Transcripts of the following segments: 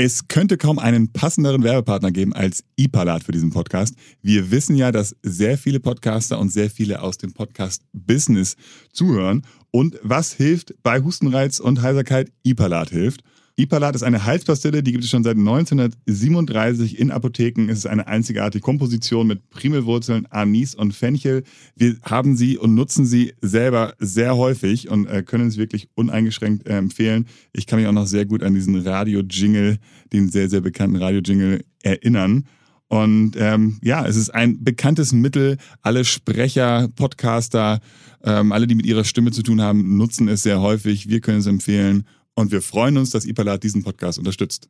Es könnte kaum einen passenderen Werbepartner geben als iPalat für diesen Podcast. Wir wissen ja, dass sehr viele Podcaster und sehr viele aus dem Podcast-Business zuhören. Und was hilft bei Hustenreiz und Heiserkeit? iPalat hilft. Ipalat ist eine Halspastille, die gibt es schon seit 1937 in Apotheken. Es ist eine einzigartige Komposition mit Primelwurzeln, Anis und Fenchel. Wir haben sie und nutzen sie selber sehr häufig und äh, können es wirklich uneingeschränkt äh, empfehlen. Ich kann mich auch noch sehr gut an diesen Radio-Jingle, den sehr, sehr bekannten Radio-Jingle erinnern. Und ähm, ja, es ist ein bekanntes Mittel. Alle Sprecher, Podcaster, ähm, alle, die mit ihrer Stimme zu tun haben, nutzen es sehr häufig. Wir können es empfehlen. Und wir freuen uns, dass Ipalat diesen Podcast unterstützt.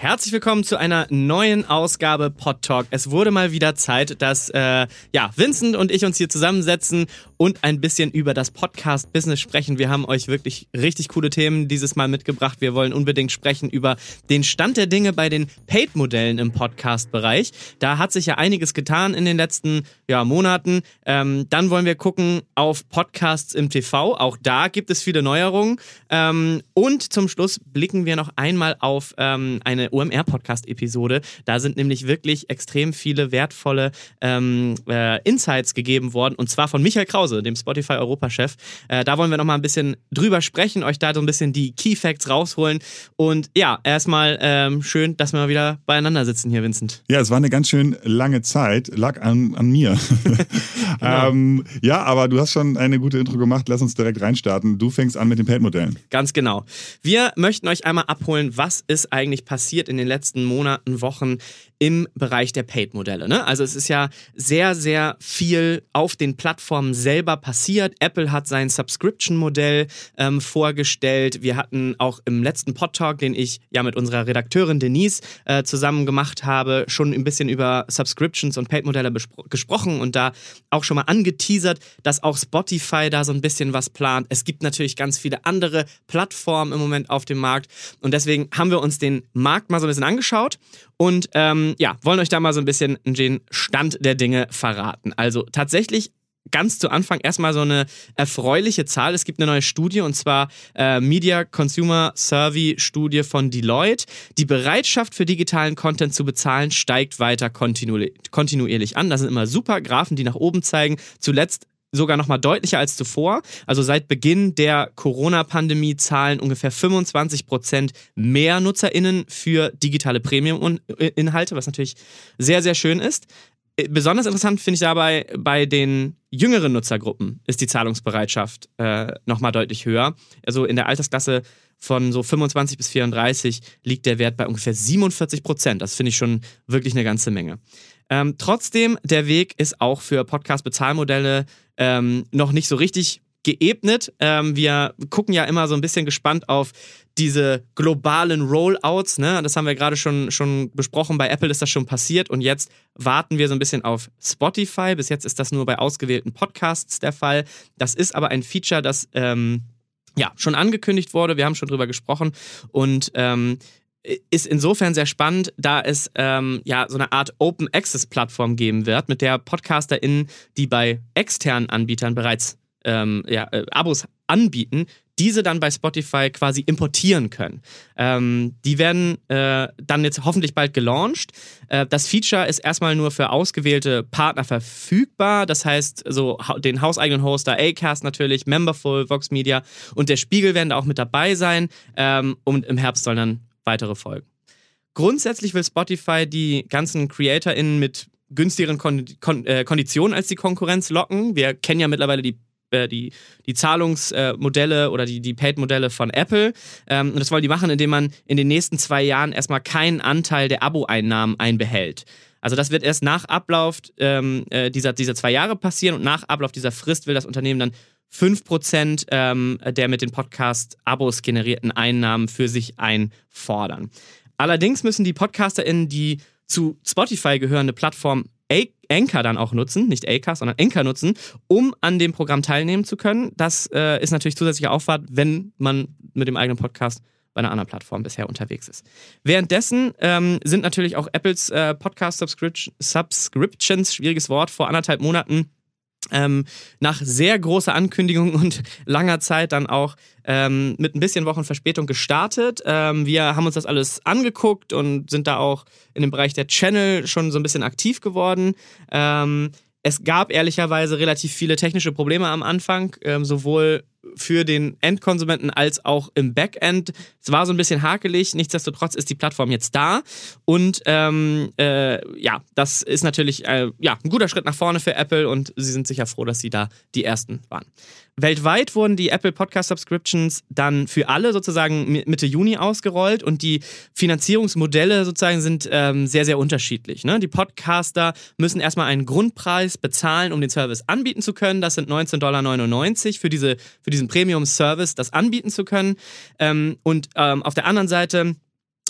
Herzlich willkommen zu einer neuen Ausgabe Pod Talk. Es wurde mal wieder Zeit, dass äh, ja Vincent und ich uns hier zusammensetzen und ein bisschen über das Podcast-Business sprechen. Wir haben euch wirklich richtig coole Themen dieses Mal mitgebracht. Wir wollen unbedingt sprechen über den Stand der Dinge bei den Paid-Modellen im Podcast-Bereich. Da hat sich ja einiges getan in den letzten ja, Monaten. Ähm, dann wollen wir gucken auf Podcasts im TV. Auch da gibt es viele Neuerungen. Ähm, und zum Schluss blicken wir noch einmal auf ähm, eine OMR-Podcast-Episode. Da sind nämlich wirklich extrem viele wertvolle ähm, äh, Insights gegeben worden und zwar von Michael Krause, dem Spotify-Europachef. Äh, da wollen wir nochmal ein bisschen drüber sprechen, euch da so ein bisschen die Key Facts rausholen. Und ja, erstmal ähm, schön, dass wir mal wieder beieinander sitzen hier, Vincent. Ja, es war eine ganz schön lange Zeit, lag an, an mir. genau. ähm, ja, aber du hast schon eine gute Intro gemacht. Lass uns direkt reinstarten. Du fängst an mit den Paid-Modellen. Ganz genau. Wir möchten euch einmal abholen, was ist eigentlich passiert in den letzten Monaten, Wochen im Bereich der Paid-Modelle. Ne? Also es ist ja sehr, sehr viel auf den Plattformen selber passiert. Apple hat sein Subscription-Modell ähm, vorgestellt. Wir hatten auch im letzten Pod-Talk, den ich ja mit unserer Redakteurin Denise äh, zusammen gemacht habe, schon ein bisschen über Subscriptions und Paid-Modelle gesprochen und da auch schon mal angeteasert, dass auch Spotify da so ein bisschen was plant. Es gibt natürlich ganz viele andere Plattformen im Moment auf dem Markt und deswegen haben wir uns den Markt mal so ein bisschen angeschaut und ähm, ja, wollen euch da mal so ein bisschen den Stand der Dinge verraten. Also tatsächlich ganz zu Anfang erstmal so eine erfreuliche Zahl. Es gibt eine neue Studie und zwar äh, Media Consumer Survey Studie von Deloitte. Die Bereitschaft für digitalen Content zu bezahlen steigt weiter kontinu kontinuierlich an. Das sind immer super Graphen, die nach oben zeigen. Zuletzt sogar noch mal deutlicher als zuvor. Also seit Beginn der Corona-Pandemie zahlen ungefähr 25 Prozent mehr NutzerInnen für digitale Premium-Inhalte, was natürlich sehr, sehr schön ist. Äh, besonders interessant finde ich dabei, bei den jüngeren Nutzergruppen ist die Zahlungsbereitschaft äh, nochmal deutlich höher. Also in der Altersklasse von so 25 bis 34 liegt der Wert bei ungefähr 47 Prozent. Das finde ich schon wirklich eine ganze Menge. Ähm, trotzdem, der Weg ist auch für Podcast-Bezahlmodelle ähm, noch nicht so richtig geebnet. Ähm, wir gucken ja immer so ein bisschen gespannt auf diese globalen Rollouts. Ne? Das haben wir gerade schon, schon besprochen. Bei Apple ist das schon passiert und jetzt warten wir so ein bisschen auf Spotify. Bis jetzt ist das nur bei ausgewählten Podcasts der Fall. Das ist aber ein Feature, das ähm, ja schon angekündigt wurde. Wir haben schon drüber gesprochen und ähm, ist insofern sehr spannend, da es ähm, ja so eine Art Open Access Plattform geben wird, mit der PodcasterInnen, die bei externen Anbietern bereits ähm, ja, äh, Abos anbieten, diese dann bei Spotify quasi importieren können. Ähm, die werden äh, dann jetzt hoffentlich bald gelauncht. Äh, das Feature ist erstmal nur für ausgewählte Partner verfügbar. Das heißt, so den hauseigenen Hoster Acast natürlich, Memberful, Vox Media und der Spiegel werden da auch mit dabei sein. Ähm, und im Herbst sollen dann weitere Folgen. Grundsätzlich will Spotify die ganzen CreatorInnen mit günstigeren Kon Kon äh, Konditionen als die Konkurrenz locken. Wir kennen ja mittlerweile die äh, die, die Zahlungsmodelle oder die, die Paid-Modelle von Apple. Ähm, und das wollen die machen, indem man in den nächsten zwei Jahren erstmal keinen Anteil der Abo-Einnahmen einbehält. Also das wird erst nach Ablauf ähm, äh, dieser, dieser zwei Jahre passieren und nach Ablauf dieser Frist will das Unternehmen dann 5% ähm, der mit den Podcast-Abos generierten Einnahmen für sich einfordern. Allerdings müssen die PodcasterInnen die zu Spotify gehörende Plattform Anchor dann auch nutzen, nicht Acast, sondern Anchor nutzen, um an dem Programm teilnehmen zu können. Das äh, ist natürlich zusätzlicher Aufwand, wenn man mit dem eigenen Podcast bei einer anderen Plattform bisher unterwegs ist. Währenddessen ähm, sind natürlich auch Apples äh, Podcast Subscriptions, schwieriges Wort, vor anderthalb Monaten ähm, nach sehr großer Ankündigung und langer Zeit dann auch ähm, mit ein bisschen Wochenverspätung gestartet. Ähm, wir haben uns das alles angeguckt und sind da auch in dem Bereich der Channel schon so ein bisschen aktiv geworden. Ähm, es gab ehrlicherweise relativ viele technische Probleme am Anfang, ähm, sowohl für den Endkonsumenten als auch im Backend. Es war so ein bisschen hakelig, nichtsdestotrotz ist die Plattform jetzt da und ähm, äh, ja, das ist natürlich äh, ja, ein guter Schritt nach vorne für Apple und sie sind sicher froh, dass sie da die Ersten waren. Weltweit wurden die Apple Podcast Subscriptions dann für alle sozusagen Mitte Juni ausgerollt und die Finanzierungsmodelle sozusagen sind ähm, sehr, sehr unterschiedlich. Ne? Die Podcaster müssen erstmal einen Grundpreis bezahlen, um den Service anbieten zu können. Das sind 19,99 Dollar für, diese, für diesen Premium-Service, das anbieten zu können. Ähm, und ähm, auf der anderen Seite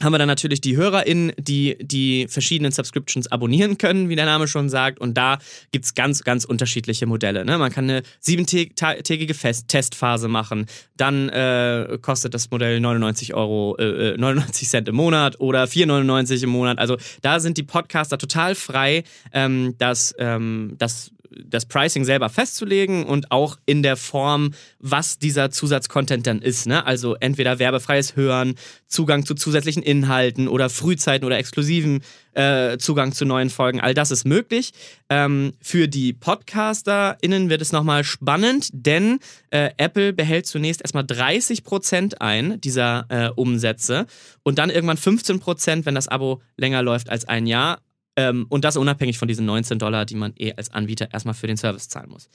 haben wir dann natürlich die HörerInnen, die die verschiedenen Subscriptions abonnieren können, wie der Name schon sagt. Und da gibt es ganz, ganz unterschiedliche Modelle. Ne? Man kann eine siebentägige Fest Testphase machen. Dann äh, kostet das Modell 99 Euro, äh, 99 äh, Cent im Monat oder 4,99 im Monat. Also da sind die Podcaster total frei, ähm, dass ähm, das das Pricing selber festzulegen und auch in der Form, was dieser Zusatzcontent dann ist. Ne? Also entweder werbefreies Hören, Zugang zu zusätzlichen Inhalten oder Frühzeiten oder exklusiven äh, Zugang zu neuen Folgen. All das ist möglich. Ähm, für die PodcasterInnen wird es nochmal spannend, denn äh, Apple behält zunächst erstmal 30% ein dieser äh, Umsätze und dann irgendwann 15%, wenn das Abo länger läuft als ein Jahr. Ähm, und das unabhängig von diesen 19 Dollar, die man eh als Anbieter erstmal für den Service zahlen muss.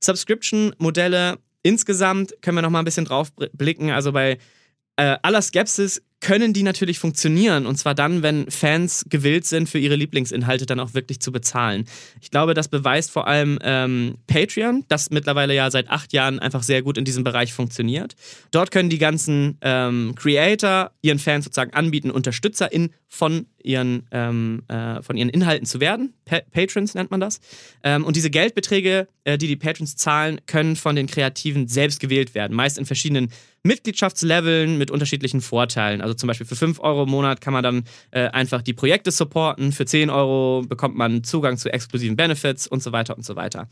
Subscription-Modelle insgesamt können wir noch mal ein bisschen drauf blicken. Also bei äh, aller Skepsis können die natürlich funktionieren. Und zwar dann, wenn Fans gewillt sind, für ihre Lieblingsinhalte dann auch wirklich zu bezahlen. Ich glaube, das beweist vor allem ähm, Patreon, das mittlerweile ja seit acht Jahren einfach sehr gut in diesem Bereich funktioniert. Dort können die ganzen ähm, Creator ihren Fans sozusagen anbieten, UnterstützerInnen von ihren, ähm, äh, von ihren Inhalten zu werden. Pa Patrons nennt man das. Ähm, und diese Geldbeträge, äh, die die Patrons zahlen, können von den Kreativen selbst gewählt werden. Meist in verschiedenen Mitgliedschaftsleveln mit unterschiedlichen Vorteilen. Also zum Beispiel für 5 Euro im Monat kann man dann äh, einfach die Projekte supporten. Für 10 Euro bekommt man Zugang zu exklusiven Benefits und so weiter und so weiter.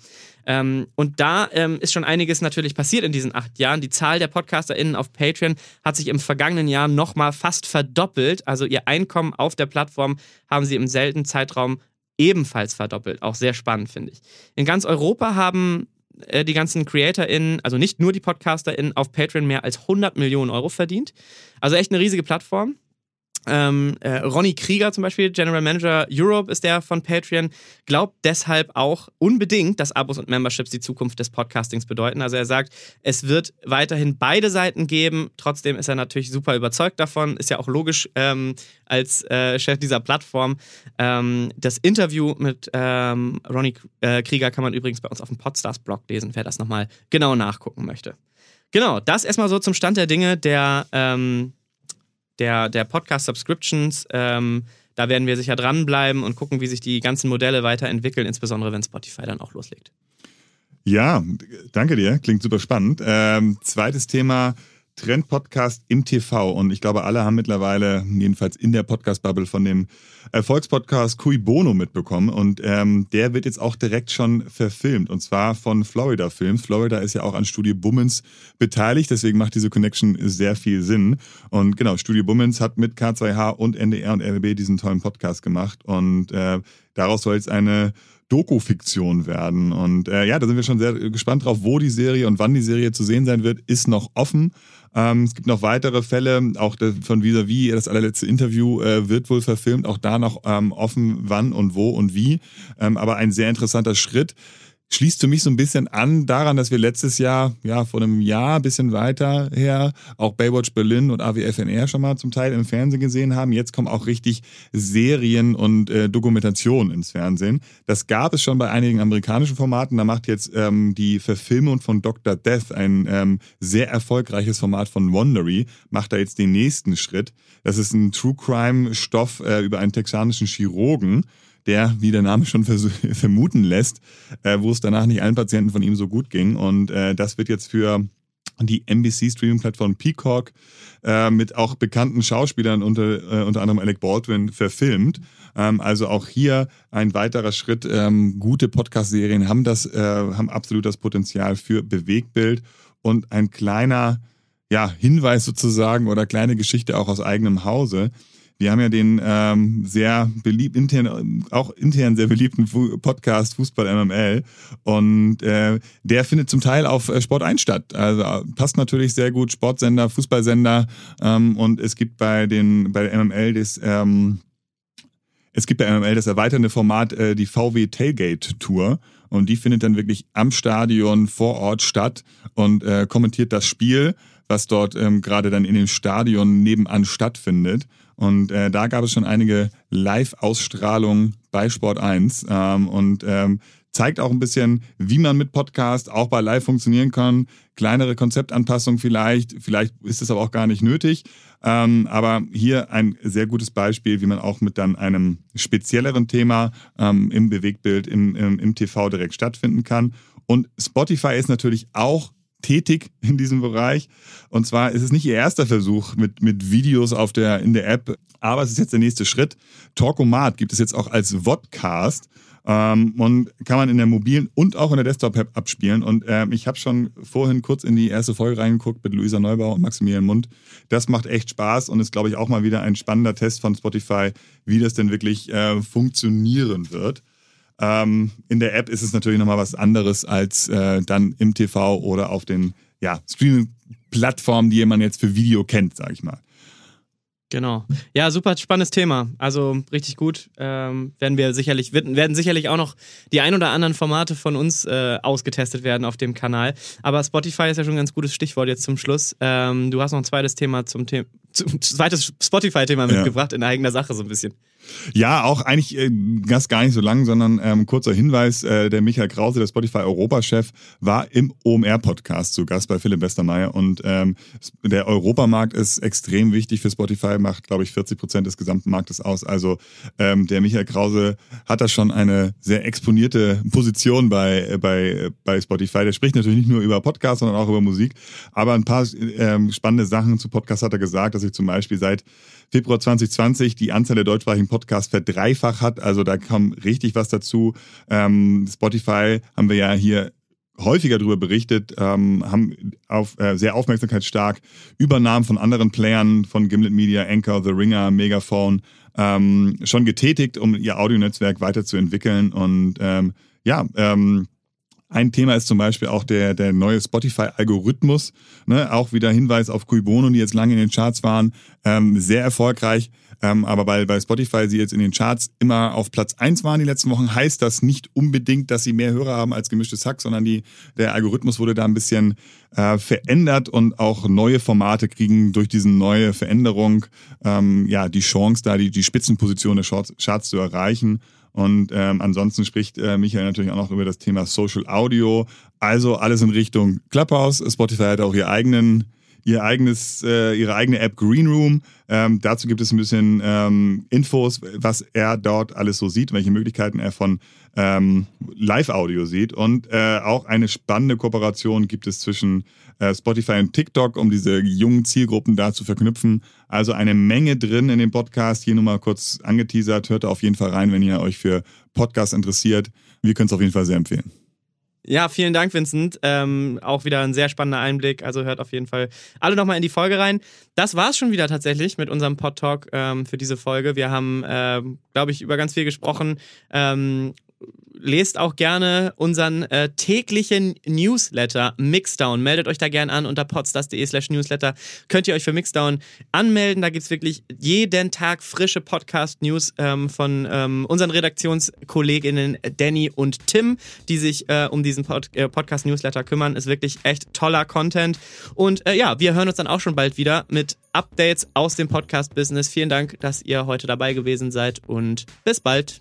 Ähm, und da ähm, ist schon einiges natürlich passiert in diesen acht Jahren. Die Zahl der PodcasterInnen auf Patreon hat sich im vergangenen Jahr nochmal fast verdoppelt. Also ihr Einkommen auf der Plattform haben sie im seltenen Zeitraum ebenfalls verdoppelt. Auch sehr spannend, finde ich. In ganz Europa haben äh, die ganzen CreatorInnen, also nicht nur die PodcasterInnen, auf Patreon mehr als 100 Millionen Euro verdient. Also echt eine riesige Plattform. Ähm, äh, Ronny Krieger zum Beispiel, General Manager Europe ist der von Patreon, glaubt deshalb auch unbedingt, dass Abos und Memberships die Zukunft des Podcastings bedeuten. Also er sagt, es wird weiterhin beide Seiten geben. Trotzdem ist er natürlich super überzeugt davon. Ist ja auch logisch ähm, als äh, Chef dieser Plattform. Ähm, das Interview mit ähm, Ronny äh, Krieger kann man übrigens bei uns auf dem Podstars-Blog lesen, wer das nochmal genau nachgucken möchte. Genau, das erstmal so zum Stand der Dinge der ähm, der, der Podcast-Subscriptions. Ähm, da werden wir sicher dranbleiben und gucken, wie sich die ganzen Modelle weiterentwickeln, insbesondere wenn Spotify dann auch loslegt. Ja, danke dir. Klingt super spannend. Ähm, zweites Thema Trend-Podcast im TV. Und ich glaube, alle haben mittlerweile, jedenfalls in der Podcast-Bubble, von dem Erfolgspodcast Cui Bono mitbekommen. Und ähm, der wird jetzt auch direkt schon verfilmt. Und zwar von Florida Films. Florida ist ja auch an Studio Bummens beteiligt. Deswegen macht diese Connection sehr viel Sinn. Und genau, Studio Bummens hat mit K2H und NDR und RBB diesen tollen Podcast gemacht. Und äh, daraus soll jetzt eine Doku-Fiktion werden. Und äh, ja, da sind wir schon sehr gespannt drauf, wo die Serie und wann die Serie zu sehen sein wird, ist noch offen. Ähm, es gibt noch weitere Fälle, auch von Vis-a-vis, das allerletzte Interview äh, wird wohl verfilmt, auch da noch ähm, offen, wann und wo und wie. Ähm, aber ein sehr interessanter Schritt schließt für mich so ein bisschen an daran, dass wir letztes Jahr, ja, vor einem Jahr, bisschen weiter her, auch Baywatch Berlin und AWFNR schon mal zum Teil im Fernsehen gesehen haben. Jetzt kommen auch richtig Serien und äh, Dokumentationen ins Fernsehen. Das gab es schon bei einigen amerikanischen Formaten. Da macht jetzt ähm, die Verfilmung von Dr. Death, ein ähm, sehr erfolgreiches Format von Wondery, macht da jetzt den nächsten Schritt. Das ist ein True Crime Stoff äh, über einen texanischen Chirurgen der, wie der Name schon vermuten lässt, äh, wo es danach nicht allen Patienten von ihm so gut ging. Und äh, das wird jetzt für die NBC-Streaming-Plattform Peacock äh, mit auch bekannten Schauspielern unter, äh, unter anderem Alec Baldwin verfilmt. Ähm, also auch hier ein weiterer Schritt. Ähm, gute Podcast-Serien haben das, äh, haben absolut das Potenzial für Bewegtbild und ein kleiner ja, Hinweis sozusagen oder kleine Geschichte auch aus eigenem Hause. Wir haben ja den ähm, sehr beliebt, intern, auch intern sehr beliebten Podcast Fußball MML und äh, der findet zum Teil auf äh, Sport 1 statt. Also äh, passt natürlich sehr gut, Sportsender, Fußballsender ähm, und es gibt bei den bei der MML das ähm, es gibt bei MML das erweiternde Format, äh, die VW Tailgate Tour. Und die findet dann wirklich am Stadion vor Ort statt und äh, kommentiert das Spiel, was dort ähm, gerade dann in dem Stadion nebenan stattfindet. Und äh, da gab es schon einige Live-Ausstrahlungen bei Sport 1 ähm, und ähm, zeigt auch ein bisschen, wie man mit Podcast auch bei Live funktionieren kann. Kleinere Konzeptanpassungen vielleicht, vielleicht ist es aber auch gar nicht nötig. Ähm, aber hier ein sehr gutes Beispiel, wie man auch mit dann einem spezielleren Thema ähm, im Bewegtbild, im, im, im TV direkt stattfinden kann. Und Spotify ist natürlich auch tätig in diesem Bereich. Und zwar ist es nicht ihr erster Versuch mit, mit Videos auf der, in der App, aber es ist jetzt der nächste Schritt. Talkomat gibt es jetzt auch als Vodcast. Ähm, und kann man in der mobilen und auch in der Desktop-App abspielen. Und ähm, ich habe schon vorhin kurz in die erste Folge reingeguckt mit Luisa Neubauer und Maximilian Mund. Das macht echt Spaß und ist, glaube ich, auch mal wieder ein spannender Test von Spotify, wie das denn wirklich äh, funktionieren wird. Ähm, in der App ist es natürlich nochmal was anderes als äh, dann im TV oder auf den ja, Streaming-Plattformen, die man jetzt für Video kennt, sage ich mal. Genau. Ja, super spannendes Thema. Also richtig gut. Ähm, werden wir sicherlich, werden sicherlich auch noch die ein oder anderen Formate von uns äh, ausgetestet werden auf dem Kanal. Aber Spotify ist ja schon ein ganz gutes Stichwort jetzt zum Schluss. Ähm, du hast noch ein zweites Thema zum Thema, zweites Spotify-Thema mitgebracht ja. in eigener Sache so ein bisschen. Ja, auch eigentlich äh, das gar nicht so lang, sondern ähm, kurzer Hinweis, äh, der Michael Krause, der Spotify-Europachef, war im OMR-Podcast zu Gast bei Philipp Westermeier und ähm, der Europamarkt ist extrem wichtig für Spotify, macht, glaube ich, 40 Prozent des gesamten Marktes aus. Also ähm, der Michael Krause hat da schon eine sehr exponierte Position bei, bei, bei Spotify. Der spricht natürlich nicht nur über Podcasts, sondern auch über Musik, aber ein paar ähm, spannende Sachen zu Podcasts hat er gesagt, dass ich zum Beispiel seit Februar 2020 die Anzahl der deutschsprachigen Podcasts verdreifacht hat. Also da kam richtig was dazu. Ähm, Spotify haben wir ja hier häufiger darüber berichtet, ähm, haben auf, äh, sehr aufmerksamkeitsstark Übernahmen von anderen Playern, von Gimlet Media, Anchor, The Ringer, Megaphone, ähm, schon getätigt, um ihr Audionetzwerk weiterzuentwickeln. Und ähm, ja, ähm, ein Thema ist zum Beispiel auch der, der neue Spotify-Algorithmus. Ne? Auch wieder Hinweis auf Kuibono, die jetzt lange in den Charts waren. Ähm, sehr erfolgreich. Ähm, aber weil bei Spotify sie jetzt in den Charts immer auf Platz eins waren die letzten Wochen, heißt das nicht unbedingt, dass sie mehr Hörer haben als gemischtes Hack, sondern die, der Algorithmus wurde da ein bisschen äh, verändert und auch neue Formate kriegen durch diese neue Veränderung ähm, ja die Chance, da die, die Spitzenposition der Charts zu erreichen. Und ähm, ansonsten spricht äh, Michael natürlich auch noch über das Thema Social Audio. Also alles in Richtung Clubhouse. Spotify hat auch ihr eigenen ihr eigenes, äh, ihre eigene App Green Room. Ähm, dazu gibt es ein bisschen ähm, Infos, was er dort alles so sieht, welche Möglichkeiten er von ähm, Live-Audio sieht. Und äh, auch eine spannende Kooperation gibt es zwischen äh, Spotify und TikTok, um diese jungen Zielgruppen da zu verknüpfen. Also eine Menge drin in dem Podcast. Hier nur mal kurz angeteasert. Hört auf jeden Fall rein, wenn ihr euch für Podcasts interessiert. Wir können es auf jeden Fall sehr empfehlen. Ja, vielen Dank, Vincent. Ähm, auch wieder ein sehr spannender Einblick. Also hört auf jeden Fall alle nochmal in die Folge rein. Das war es schon wieder tatsächlich mit unserem Pod-Talk ähm, für diese Folge. Wir haben, ähm, glaube ich, über ganz viel gesprochen. Ähm, lest auch gerne unseren äh, täglichen Newsletter Mixdown. Meldet euch da gerne an unter podstas.de slash newsletter. Könnt ihr euch für Mixdown anmelden. Da gibt es wirklich jeden Tag frische Podcast-News ähm, von ähm, unseren Redaktionskolleginnen Danny und Tim, die sich äh, um diesen Pod äh, Podcast-Newsletter kümmern. Ist wirklich echt toller Content. Und äh, ja, wir hören uns dann auch schon bald wieder mit Updates aus dem Podcast-Business. Vielen Dank, dass ihr heute dabei gewesen seid und bis bald.